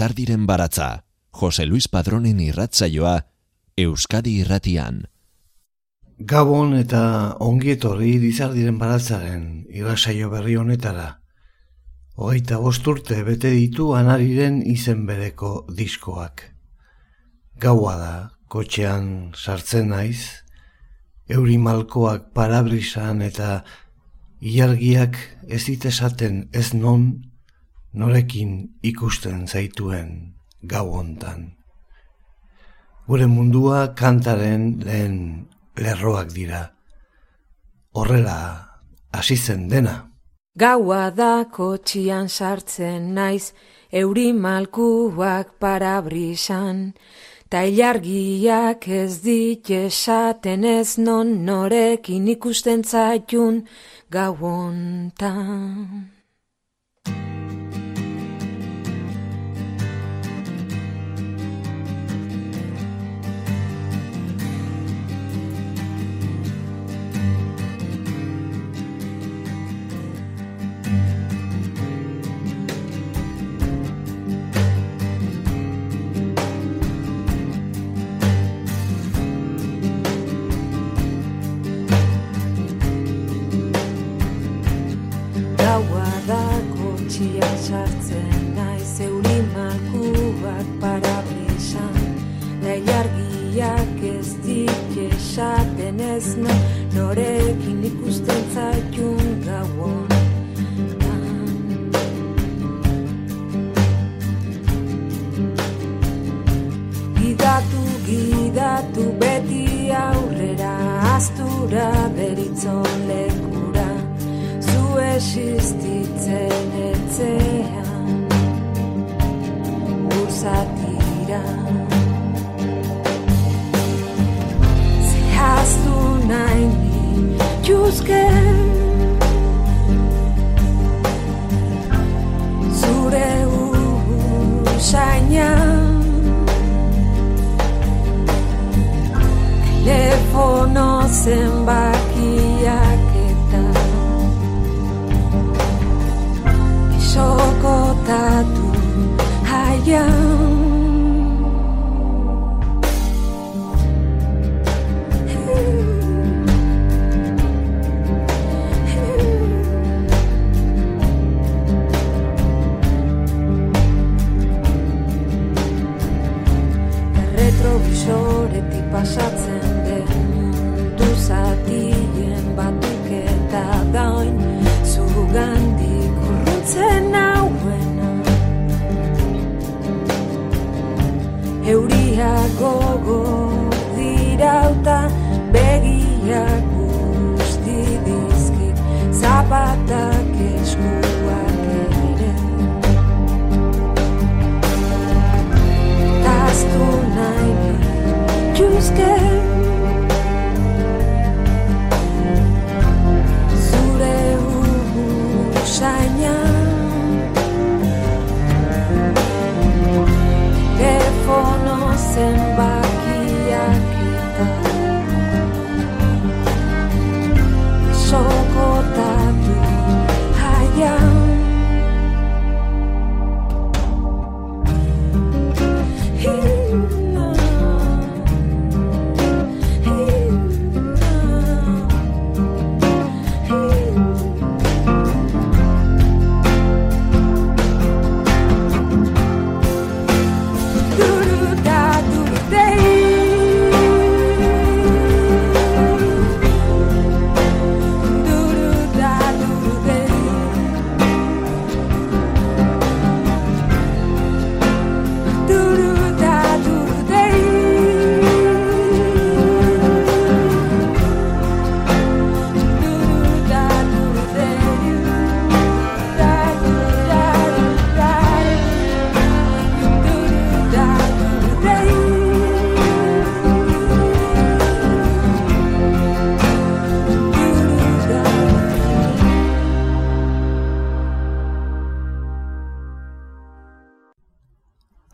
Lizardiren baratza, Jose Luis Padronen irratzaioa, Euskadi irratian. Gabon eta ongietorri Lizardiren baratzaren irratzaio berri honetara. Hogeita bosturte bete ditu anariren izen bereko diskoak. Gaua da, kotxean sartzen naiz, euri malkoak parabrisan eta ilargiak ez ditesaten ez non norekin ikusten zaituen gau hontan. Gure mundua kantaren lehen lerroak dira. Horrela hasi zen dena. Gaua da kotxian sartzen naiz, euri malkuak parabrisan, ta ilargiak ez dit esaten ez non norekin ikusten zaitun gauontan. Ez no, norekin ikusten zaitun gauon. Gidatu, gidatu beti aurrera, astura beritzon lekura, zu existitzen etzean, urzatira. naini Juzke Zure usaina Telefono zenbakiak sakotatu haian Retrovisoretik pasatzen den mundu zatien batuk eta dain zugandik urruntzen gogo dirauta begiak guzti dizkit. Zapata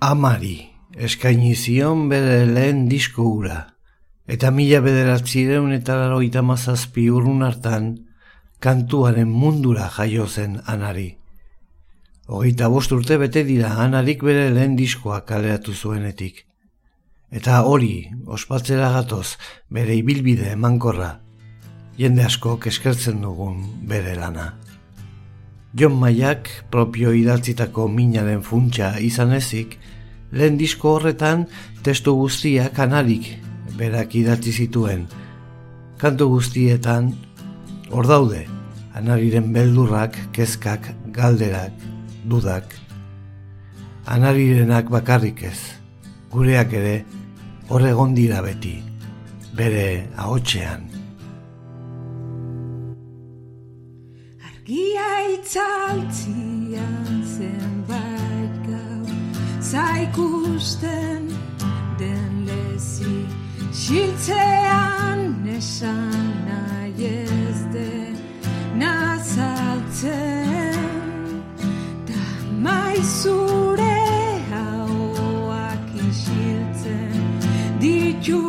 Amari eskaini zion bere lehen disko ura, eta mila bederatzireun eta laroita mazazpi urrun hartan, kantuaren mundura jaio zen anari. Hogeita bost urte bete dira anarik bere lehen diskoa kaleatu zuenetik. Eta hori, ospatzera gatoz, bere ibilbide emankorra, jende asko eskertzen dugun bere lana. Jon Maiak propio idatzitako minaren funtsa izan ezik, lehen disko horretan testu guztia kanarik berak idatzi zituen. Kantu guztietan hor daude, anariren beldurrak, kezkak, galderak, dudak. Anarirenak bakarrik ez, gureak ere horregon dira beti, bere ahotxean. Argia itzaltzian gau Zaikusten den lezi. Xiltzean esan nahi ez den Nazaltzen. Da maizure hauak isiltzen Ditu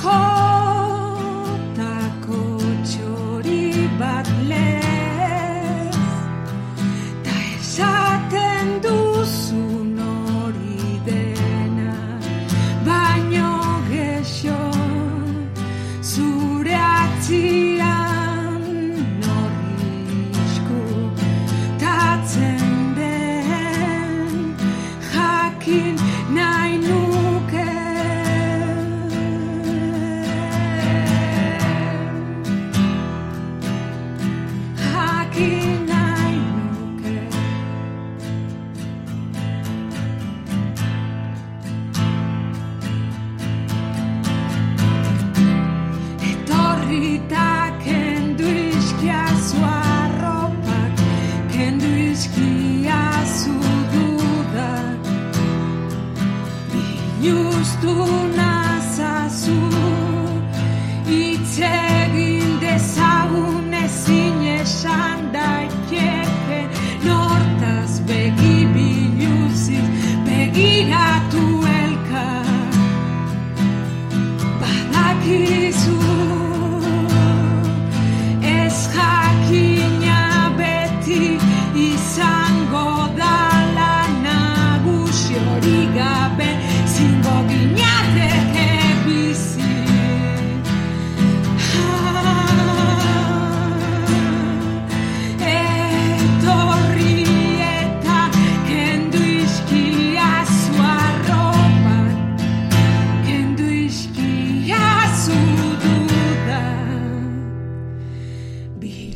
heart.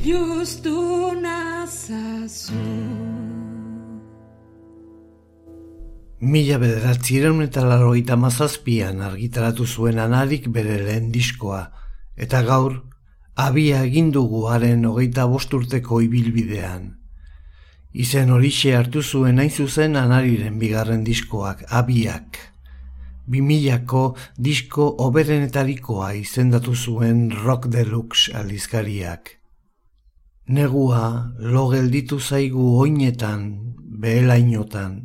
Biluztu nazazu Mila bederatzireun eta larogeita mazazpian argitaratu zuen anarik bere lehen diskoa, eta gaur, abia egin dugu haren hogeita bosturteko ibilbidean. Izen horixe hartu zuen hain zuzen anariren bigarren diskoak, abiak. Bimilako disko oberenetarikoa izendatu zuen Rock Deluxe aldizkariak. Negua lo gelditu zaigu oinetan, behelainotan,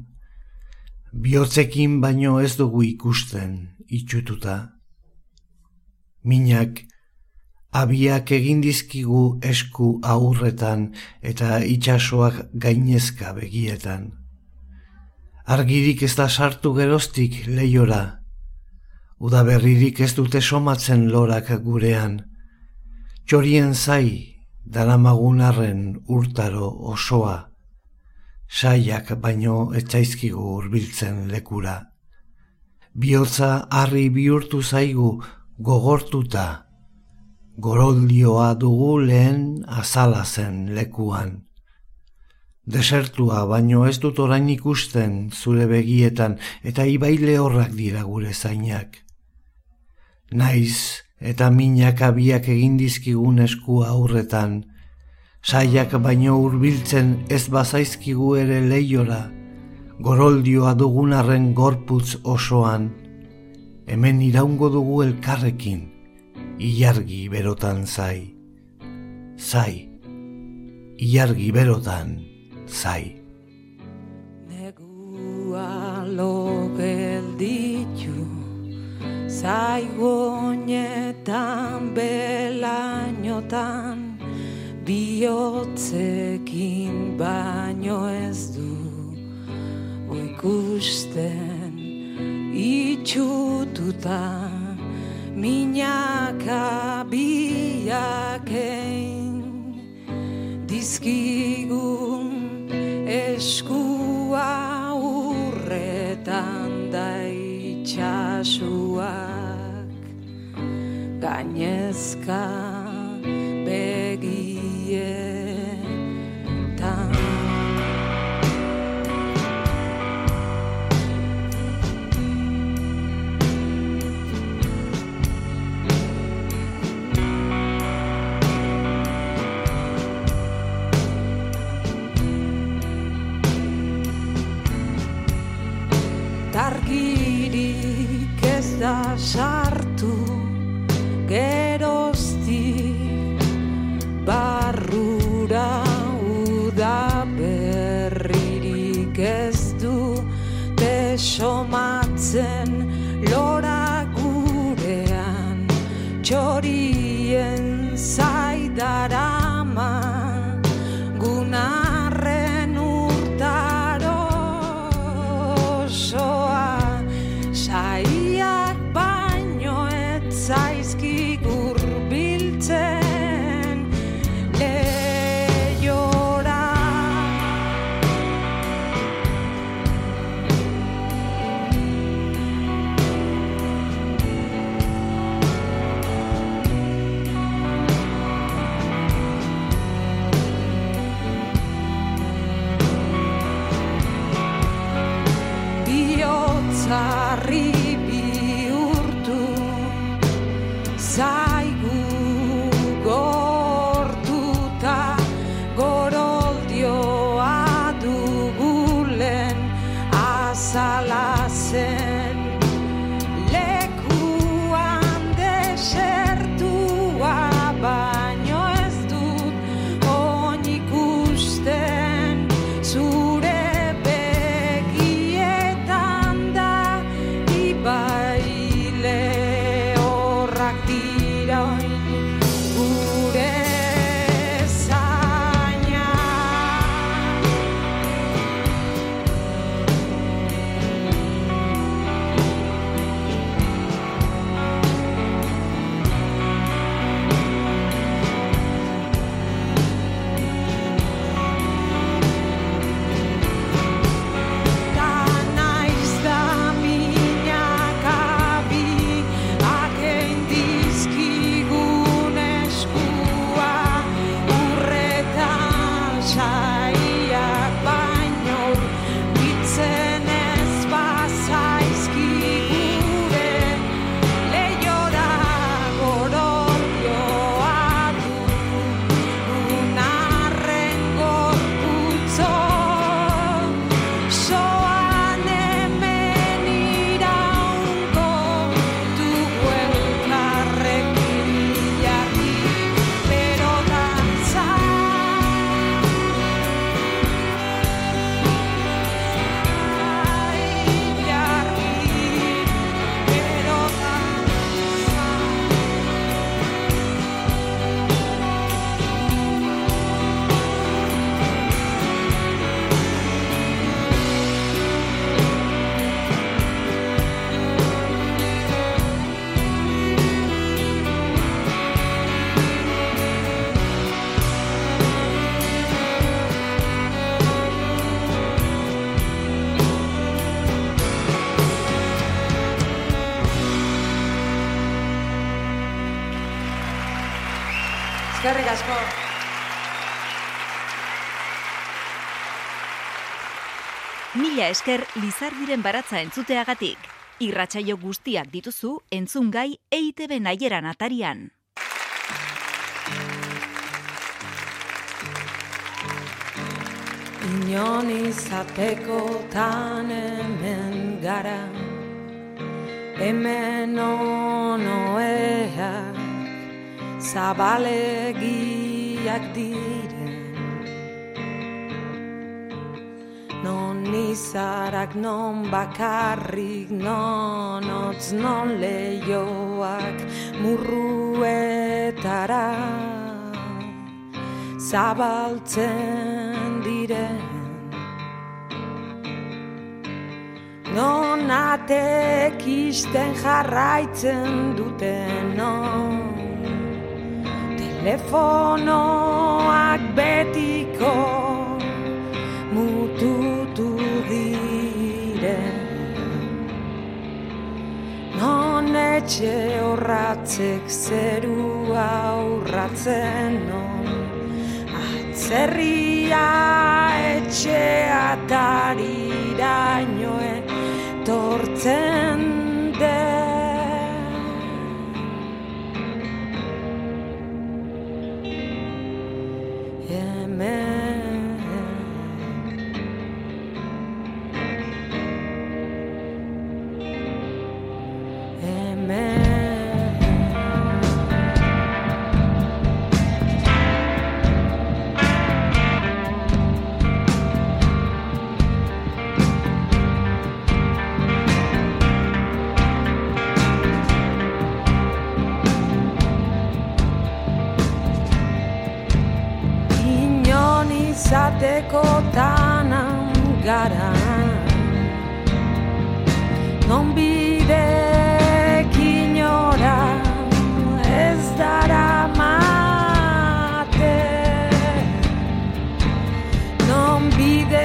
bihotzekin baino ez dugu ikusten, itxututa. Minak, abiak egin dizkigu esku aurretan eta itsasoak gainezka begietan. Argirik ez da sartu geroztik leiora, udaberririk ez dute somatzen lorak gurean, txorien zai, daramagun arren urtaro osoa, saiak baino etzaizkigu hurbiltzen lekura. Biotza harri bihurtu zaigu gogortuta, goroldioa dugu lehen azala zen lekuan. Desertua baino ez dut orain ikusten zure begietan eta ibaile horrak dira gure zainak. Naiz eta minak abiak egin dizkigun esku aurretan, saiak baino hurbiltzen ez bazaizkigu ere leiora, goroldioa dugunarren gorputz osoan, hemen iraungo dugu elkarrekin, ilargi berotan zai. Zai, ilargi berotan zai. Negua lo gelditu Zaigonetan belainotan Biotzekin baino ez du Ikusten itxututa. Minaka biakein Dizkigun eskua urretan da itxasuak gainezka esker Lizardiren baratza entzuteagatik. Irratsaio guztiak dituzu entzungai EITB naieran atarian. Inon izateko hemen gara Hemen onoeak Zabalegiak diren Non izarak non bakarrik Non otz non leioak Murruetara Zabaltzen diren. Non atek isten jarraitzen duten non. Telefonoak betiko etxe horratzek zerua aurratzen non. Atzerria etxe atarirainoen tortzen gara. Non bidek inora ez dara mate. Non biderik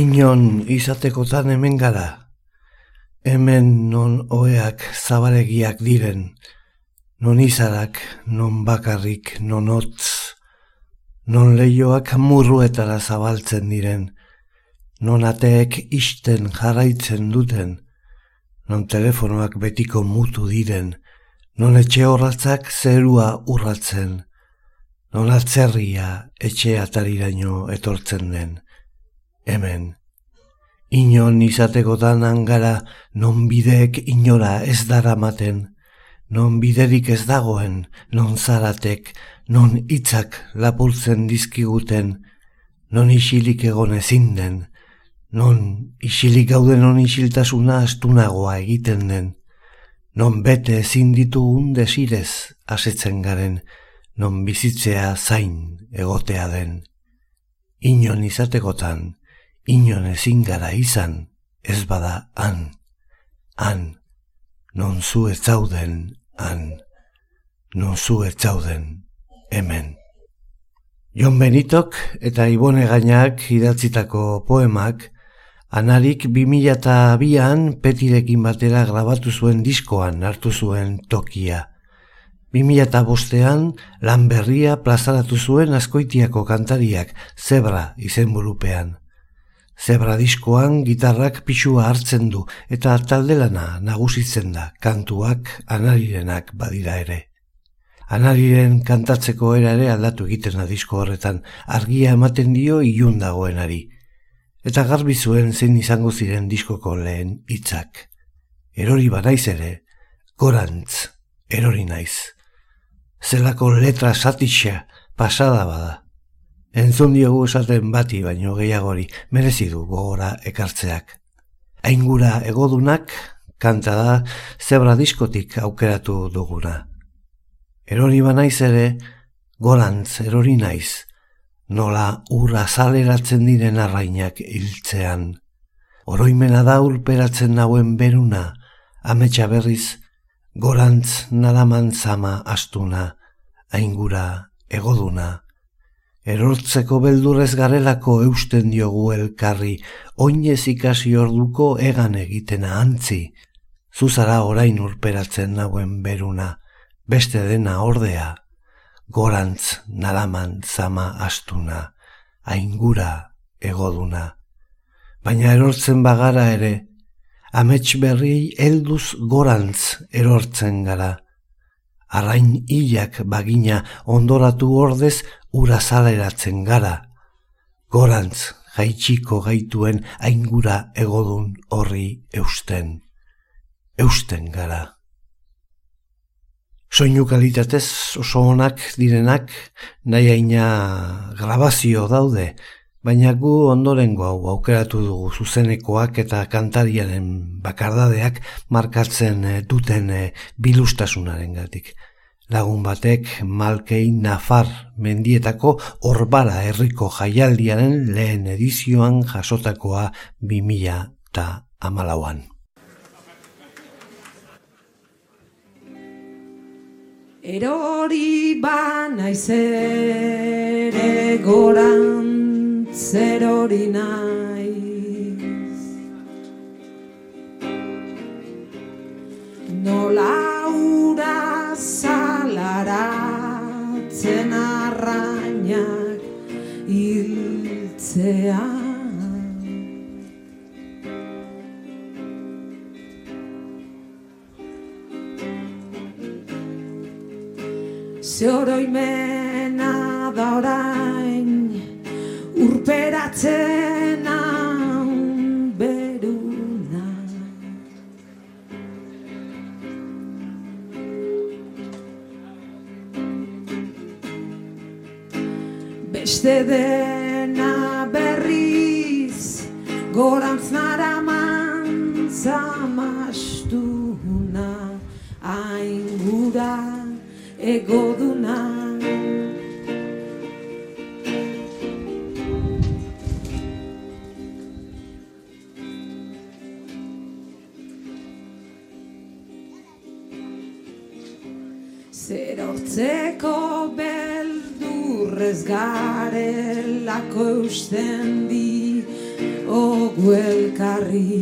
Inon izatekotan hemen gara. Hemen non oeak zabalegiak diren, non izarak, non bakarrik, non hotz, non leioak murruetara zabaltzen diren, non ateek isten jarraitzen duten, non telefonoak betiko mutu diren, non etxe horratzak zerua urratzen, non atzerria etxe atariraino etortzen den hemen. Inon izatekotan angara non bideek inora ez daramaten, non biderik ez dagoen, non zaratek, non hitzak lapurtzen dizkiguten, non isilik egon ezin den, non isilik gauden non isiltasuna astunagoa egiten den, non bete ezin ditu undesirez asetzen garen, non bizitzea zain egotea den. Inon izatekotan, inon ezin gara izan, ez bada han, han, non zu ez zauden, han, non zu ez zauden, hemen. Jon Benitok eta Ibone Gainak idatzitako poemak, anarik 2002an petirekin batera grabatu zuen diskoan hartu zuen tokia. 2005an lan berria plazaratu zuen askoitiako kantariak zebra izenburupean. Zebra diskoan gitarrak pixua hartzen du eta taldelana nagusitzen da kantuak anarirenak badira ere. Anariren kantatzeko era ere aldatu egiten da disko horretan argia ematen dio ilun dagoenari. Eta garbi zuen zein izango ziren diskoko lehen hitzak. Erori banaiz ere, gorantz, erori naiz. Zelako letra satitxa pasada bada. Entzun diogu esaten bati baino gehiagori, merezi du gogora ekartzeak. Aingura egodunak, kanta da, zebra diskotik aukeratu duguna. Erori banaiz ere, golantz erori naiz, nola urra zaleratzen diren arrainak hiltzean. Oroimena da urperatzen nauen beruna, ametsa berriz, gorantz nadaman zama astuna, aingura egoduna. Erortzeko beldurrez garelako eusten diogu elkarri, oinez ikasi orduko egan egitena antzi. Zuzara orain urperatzen nauen beruna, beste dena ordea, gorantz nalaman zama astuna, aingura egoduna. Baina erortzen bagara ere, amets berri helduz gorantz erortzen gara. Arrain hilak bagina ondoratu ordez ura zaleratzen gara, gorantz jaitsiko gaituen aingura egodun horri eusten, eusten gara. Soinu kalitatez oso onak direnak nahi aina grabazio daude, baina gu ondorengo hau aukeratu dugu zuzenekoak eta kantariaren bakardadeak markatzen eh, duten eh, bilustasunaren gatik lagun batek Malkei Nafar mendietako Orbara herriko jaialdiaren lehen edizioan jasotakoa 2000 eta amalauan. Erori bana izere goran zerori naiz Nola ura zalaratzen arrainak hiltzea. Zeoroimena da orain urperatzen beste dena berriz gorantz nara mantzamastuna aingura egoduna garelako eusten di ogu elkarri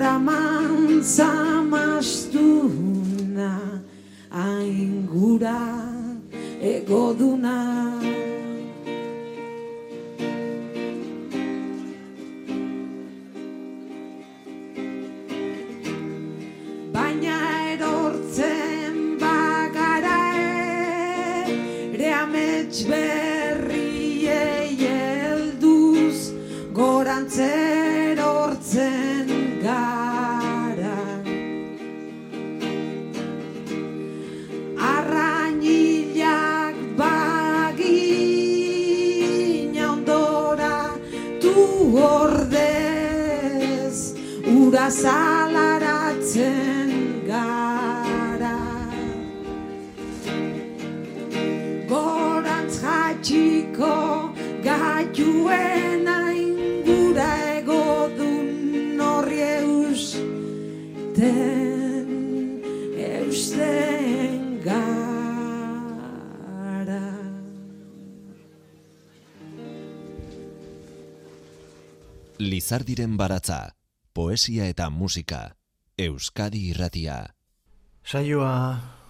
gorantz nara mantzamastuna aingura egoduna. Baina erortzen bagara ere amets berriei Lizardiren baratza, poesia eta musika, Euskadi irratia. Saioa,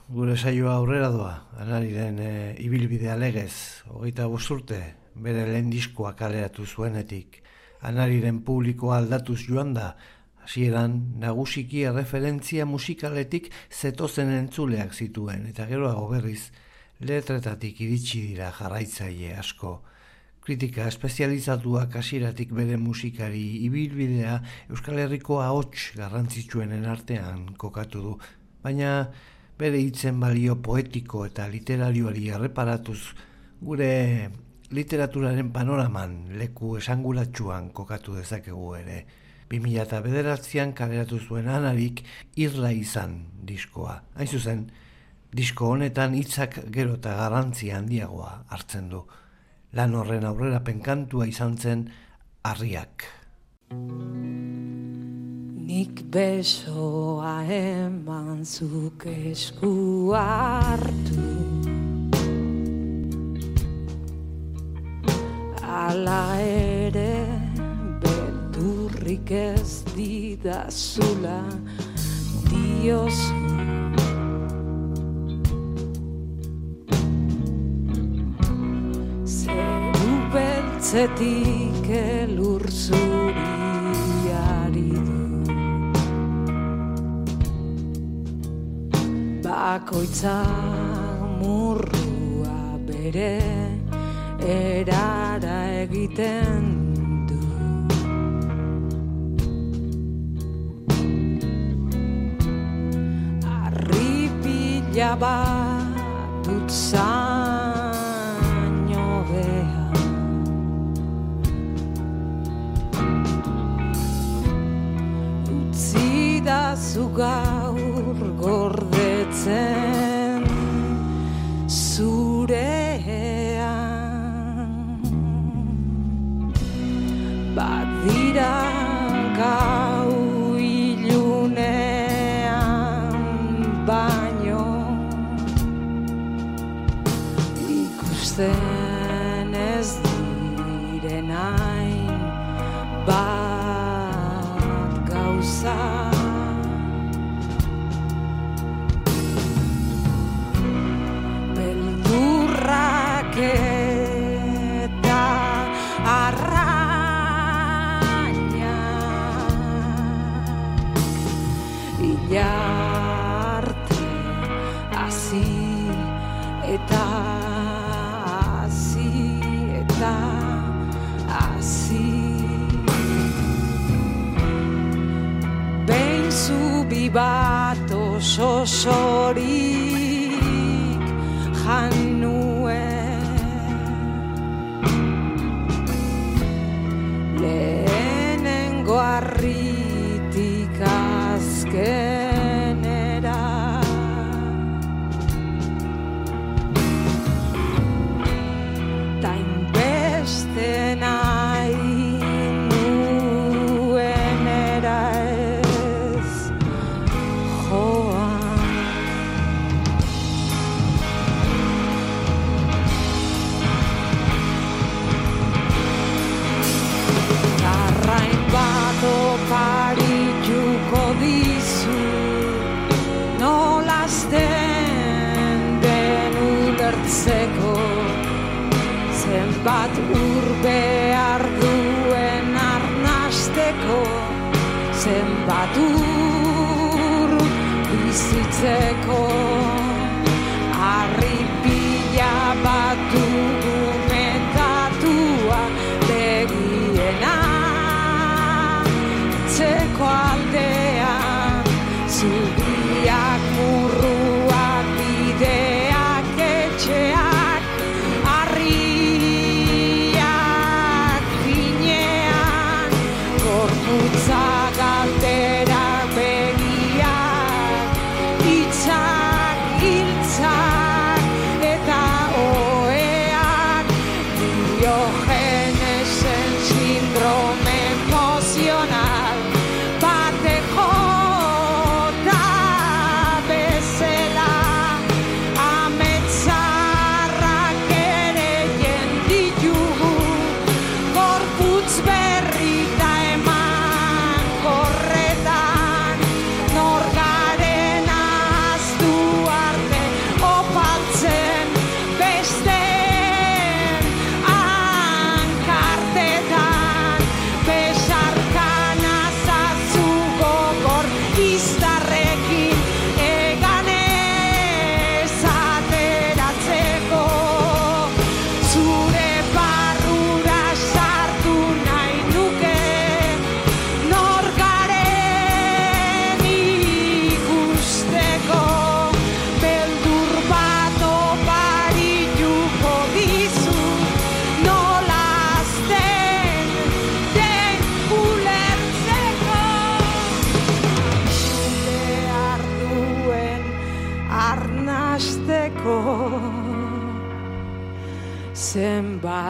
gure saioa aurrera doa, anariren e, ibilbidea legez, hogeita urte bere lehen diskoa kaleratu zuenetik. Anariren publikoa aldatuz joan da, hasieran nagusiki referentzia musikaletik zetozen entzuleak zituen, eta geroago berriz, letretatik iritsi dira jarraitzaile asko. Kritika espezializatuak hasieratik bere musikari ibilbidea Euskal Herriko ahots garrantzitsuenen artean kokatu du, baina bere hitzen balio poetiko eta literarioari erreparatuz gure literaturaren panoraman leku esangulatsuan kokatu dezakegu ere. 2000 bederatzean kaleratu zuen anarik irla izan diskoa. Hain zuzen, disko honetan hitzak gero eta garrantzia handiagoa hartzen du. Lan horren aurrera penkantua izan zen harriak. Nik besoa eman zuk esku hartu Ala ere beldurrik ez didazula diozu beltzetik elur zuriari du. Bakoitza murrua bere erara egiten du. Arripila bat dut zaino Zu gaur gordetzen zurean. Badira gau oso Zenbat ur bizitzeko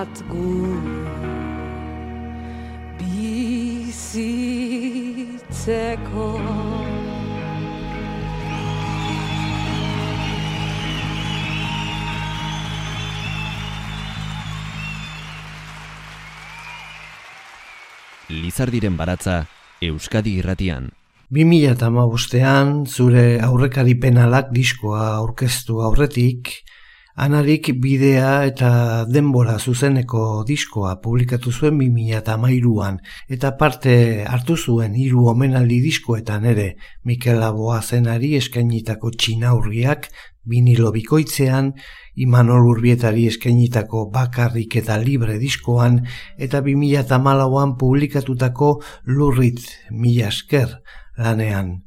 zenbat gu bizitzeko Lizardiren baratza Euskadi irratian. 2008an zure aurrekari penalak diskoa aurkeztu aurretik, anarik bidea eta denbora zuzeneko diskoa publikatu zuen 2008an eta parte hartu zuen hiru omenaldi diskoetan ere Mikel Aboazenari eskainitako txinaurriak vinilo bikoitzean, Imanol Urbietari eskainitako bakarrik eta libre diskoan eta 2008an publikatutako lurrit mila esker lanean.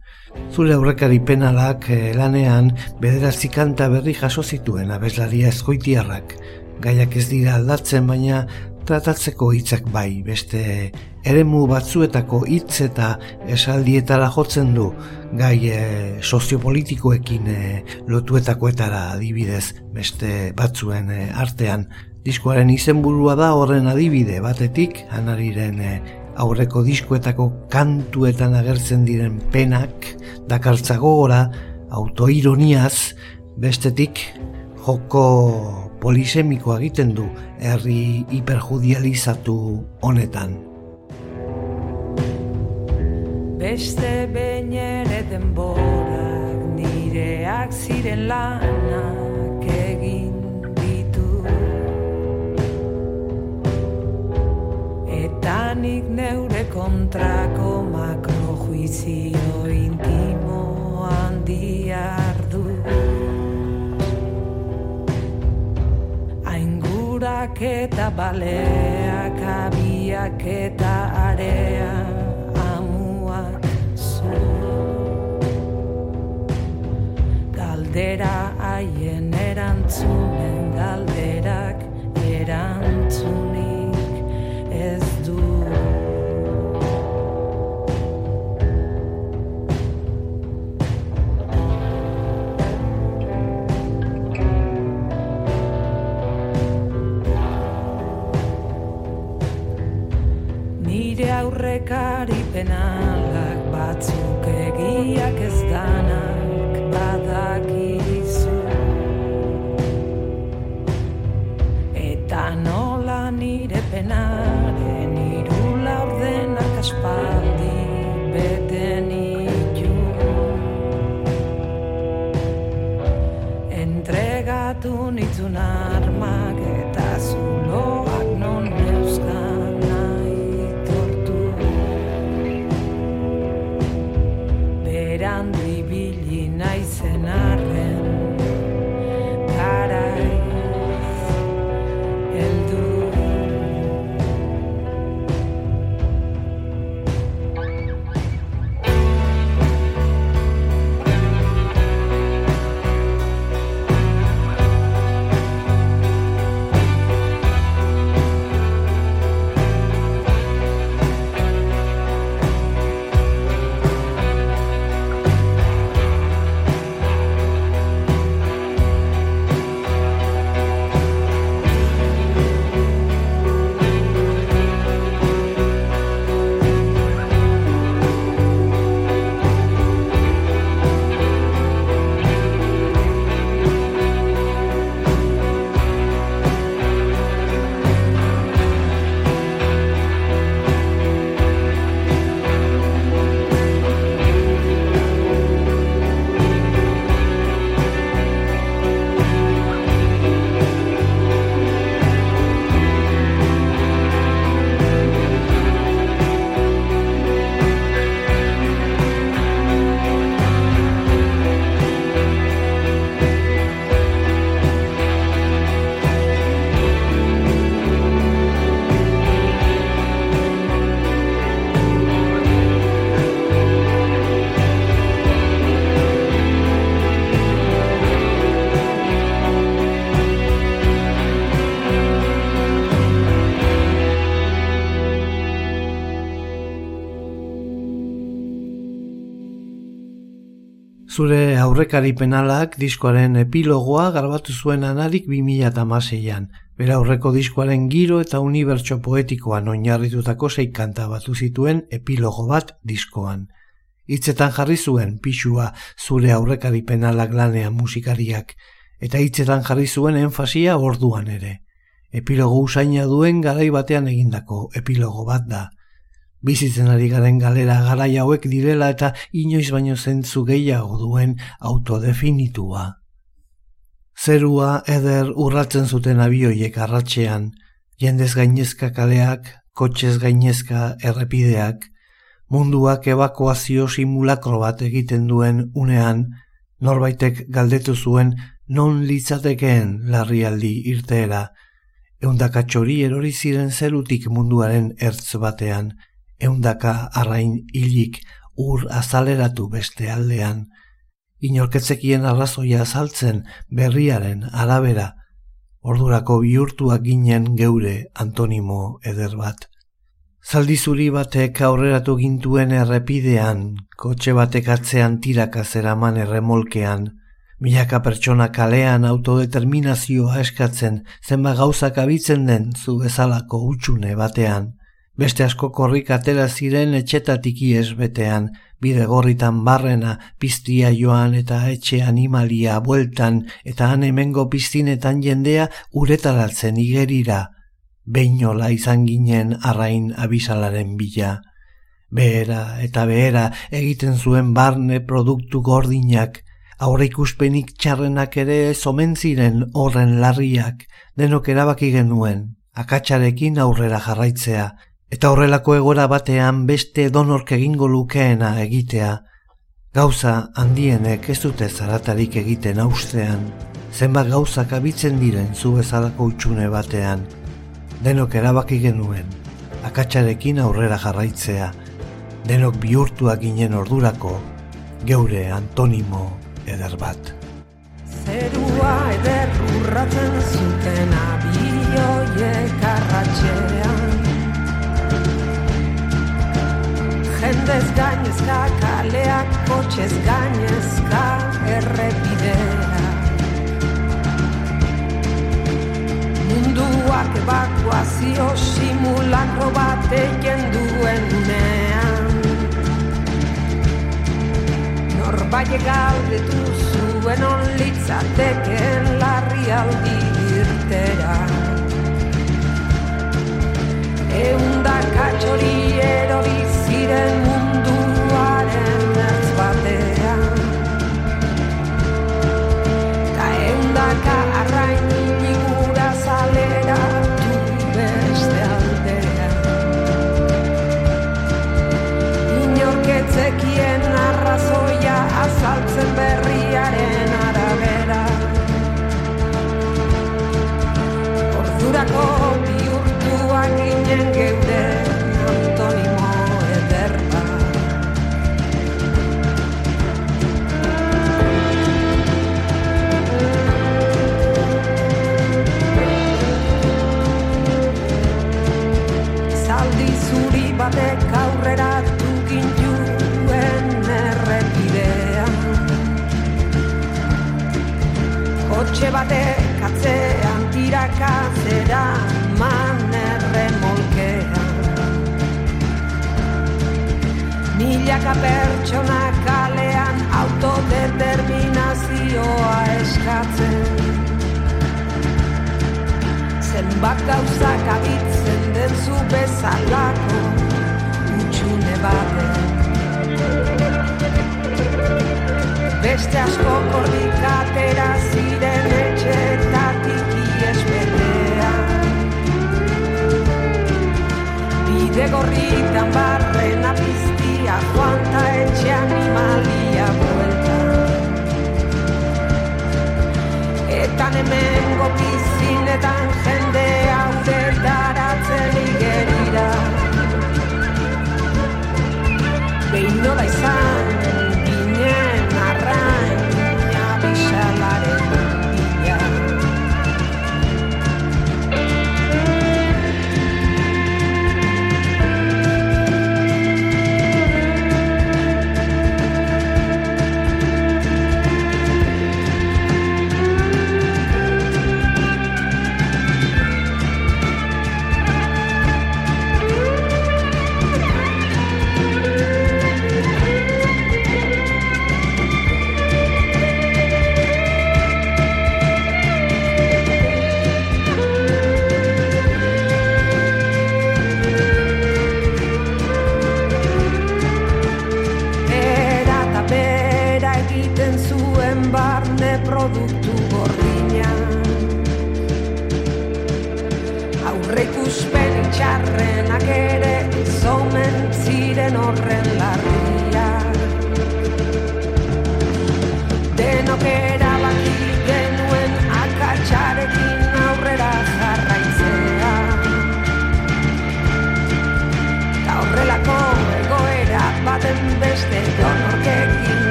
Zure aurrekari penalak eh, lanean bederatzi kanta berri jaso zituen abeslaria eskoitiarrak. Gaiak ez dira aldatzen baina tratatzeko hitzak bai, beste eremu batzuetako hitz eta esaldietara jotzen du gai e, soziopolitikoekin e, lotuetakoetara adibidez beste batzuen e, artean. Diskoaren izenburua da horren adibide batetik, anariren e, aurreko diskoetako kantuetan agertzen diren penak, dakartza gogora, autoironiaz, bestetik joko polisemikoa egiten du herri hiperjudializatu honetan. Beste behin ere denborak nireak ziren lanak danik neure kontrako makro juizio intimo handi ardu. Aingurak eta baleak abiak eta area amuak zu. Galdera haien erantzun. Aurrekari penalak batzuk egiak ez danak badakizu. Eta nola nire penaren Zure aurrekari penalak diskoaren epilogoa garbatu zuen anarik 2006an. Bera aurreko diskoaren giro eta unibertso poetikoan oinarritutako sei kanta batu zituen epilogo bat diskoan. Hitzetan jarri zuen pixua zure aurrekari penalak lanean musikariak, eta hitzetan jarri zuen enfasia orduan ere. Epilogo usaina duen garai batean egindako epilogo bat da. Bizitzen ari garen galera garai hauek direla eta inoiz baino zentzu gehiago duen autodefinitua. Zerua eder urratzen zuten abioiek arratxean, jendez gainezka kaleak, kotxez gainezka errepideak, munduak evakuazio simulakro bat egiten duen unean, norbaitek galdetu zuen non litzatekeen larrialdi irteera, eundaka txori erori ziren zerutik munduaren ertz batean, eundaka arrain hilik ur azaleratu beste aldean, inorketzekien arrazoia azaltzen berriaren arabera, ordurako bihurtuak ginen geure antonimo eder bat. Zaldi zuri batek aurreratu gintuen errepidean, kotxe batek atzean tiraka zeraman erremolkean, milaka pertsona kalean autodeterminazioa eskatzen zenba gauzak abitzen den zu bezalako utxune batean, beste asko korrik atera ziren etxetatik ies betean, bide gorritan barrena, piztia joan eta etxe animalia bueltan eta han hemengo piztinetan jendea uretaratzen igerira, beinola izan ginen arrain abisalaren bila. Behera eta behera egiten zuen barne produktu gordinak, aurre ikuspenik txarrenak ere zomen ziren horren larriak, denok erabaki genuen, akatsarekin aurrera jarraitzea, eta horrelako egora batean beste donork egingo lukeena egitea, gauza handienek ez dute zaratarik egiten austean, zenbat gauzak abitzen diren zu bezalako utxune batean, denok erabaki genuen, akatsarekin aurrera jarraitzea, denok bihurtuak ginen ordurako, geure antonimo eder bat. Zerua eder urratzen zuten abioiek arratxean jendez gainezka, kaleak kotxez gainezka, errepidea. Munduak evakuazio simulakro bat egin duen unean. Norbaie galdetu zuen onlitzateken larri aldi irtera. Eunda kachori erorizu ziren munduaren ertz batean. Ta eundaka beste aldean. Inorketzekien arrazoia azaltzen berriaren arabera. Ordurako bihurtuak ginen geure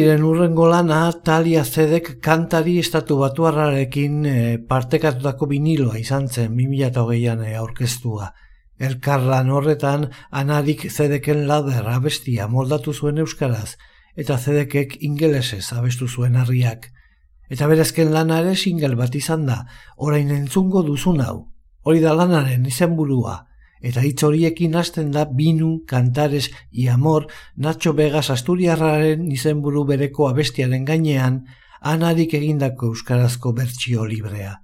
Anariren urrengo lana Talia Zedek kantari estatu batuarrarekin e, partekatutako biniloa izan zen 2008an e, aurkeztua. Elkarlan horretan Anarik Zedeken lader abestia moldatu zuen euskaraz eta Zedekek ingelesez abestu zuen harriak. Eta berezken lana ere single bat izan da, orain entzungo duzun hau. Hori da lanaren izenburua, eta hitz horiekin hasten da Binu, Kantares, Iamor, Nacho Vegas Asturiarraren izenburu bereko abestiaren gainean, anarik egindako euskarazko bertsio librea.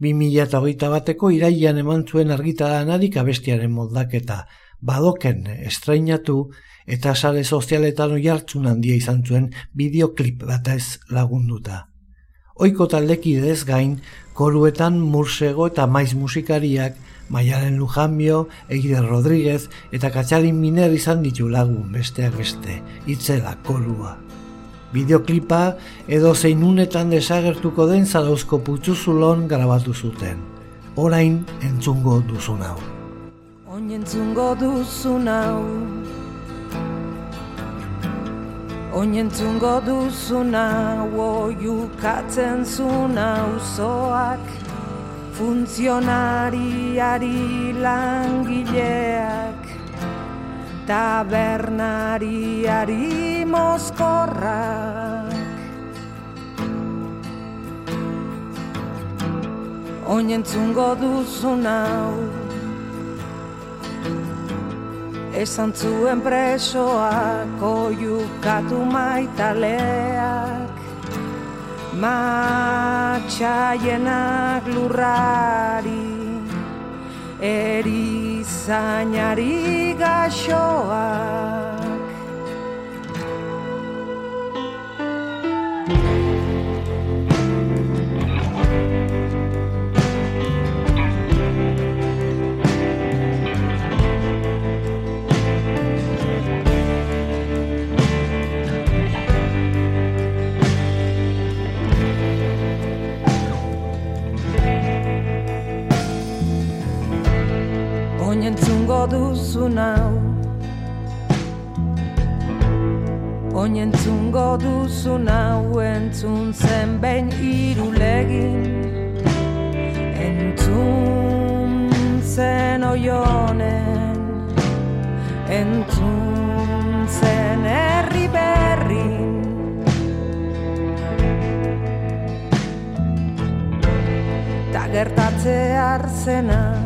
2008 bateko iraian eman zuen argita abestiaren moldaketa, badoken estrainatu eta sare sozialetan oi handia izan zuen bideoklip bat ez lagunduta. Oiko taldekidez gain, koruetan mursego eta maiz musikariak, Maialen Lujanbio, Egide Rodríguez eta Katxalin Miner izan ditu lagun besteak beste, itzela korua. Bideoklipa edo zeinunetan desagertuko den zarauzko putzuzulon grabatu zuten. Orain entzungo duzun hau. Oin entzungo duzun hau. Oin entzungo duzun hau, oiukatzen zun hau zoak. Funtzionariari langileak tabernariari mozkorrak. Oinentzungo duzun hau Esan zuen presoak oiukatu maitaleak Matxaienak lurrari erizainari gaxoak entzungo duzu nau. Oin entzungo duzu nau entzun zen behin irulegin Entzun zen oionen Entzun zen herri berrin. Ta gertatze arzenan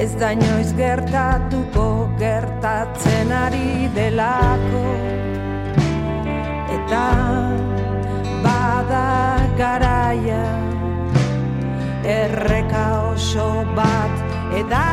ez da inoiz gertatuko gertatzen ari delako. Eta bada garaia erreka oso bat edateko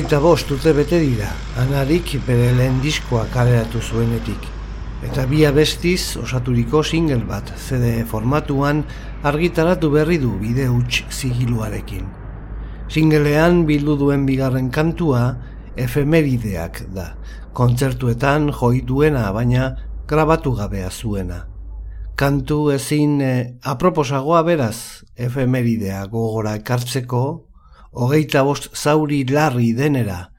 Hogeita bost urte bete dira, anarik bere lehen diskoa kaleratu zuenetik. Eta bi abestiz osaturiko single bat, CD formatuan argitaratu berri du bide huts zigiluarekin. Singlean bildu duen bigarren kantua efemerideak da, kontzertuetan joi duena baina grabatu gabea zuena. Kantu ezin eh, aproposagoa beraz efemeridea gogora ekartzeko hogeita bost zauri larri denera.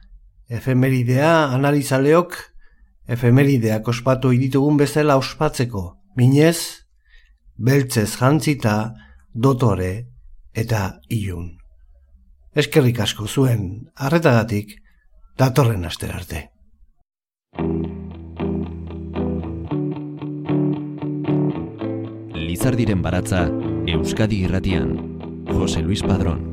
Efemeridea analizaleok, efemerideak ospatu iditugun bezala ospatzeko. Minez, beltzez jantzita, dotore eta ilun. Eskerrik asko zuen, arretagatik, datorren aster arte. Lizardiren baratza, Euskadi irratian, Jose Luis Padrón.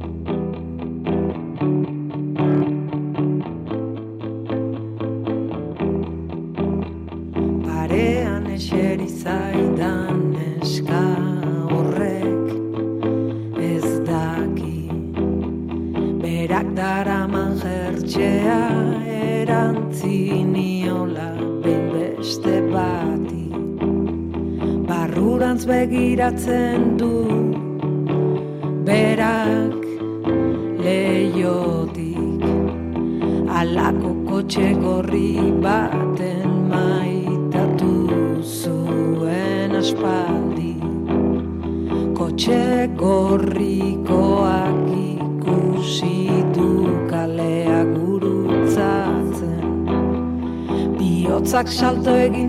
Begiratzen du. Berak leiotik Alako kotxe gorri baten maitatu zuen aspaldi. Kotxe gorrikoak ikusi du kalea gurutzatzen. Biotzak salto egin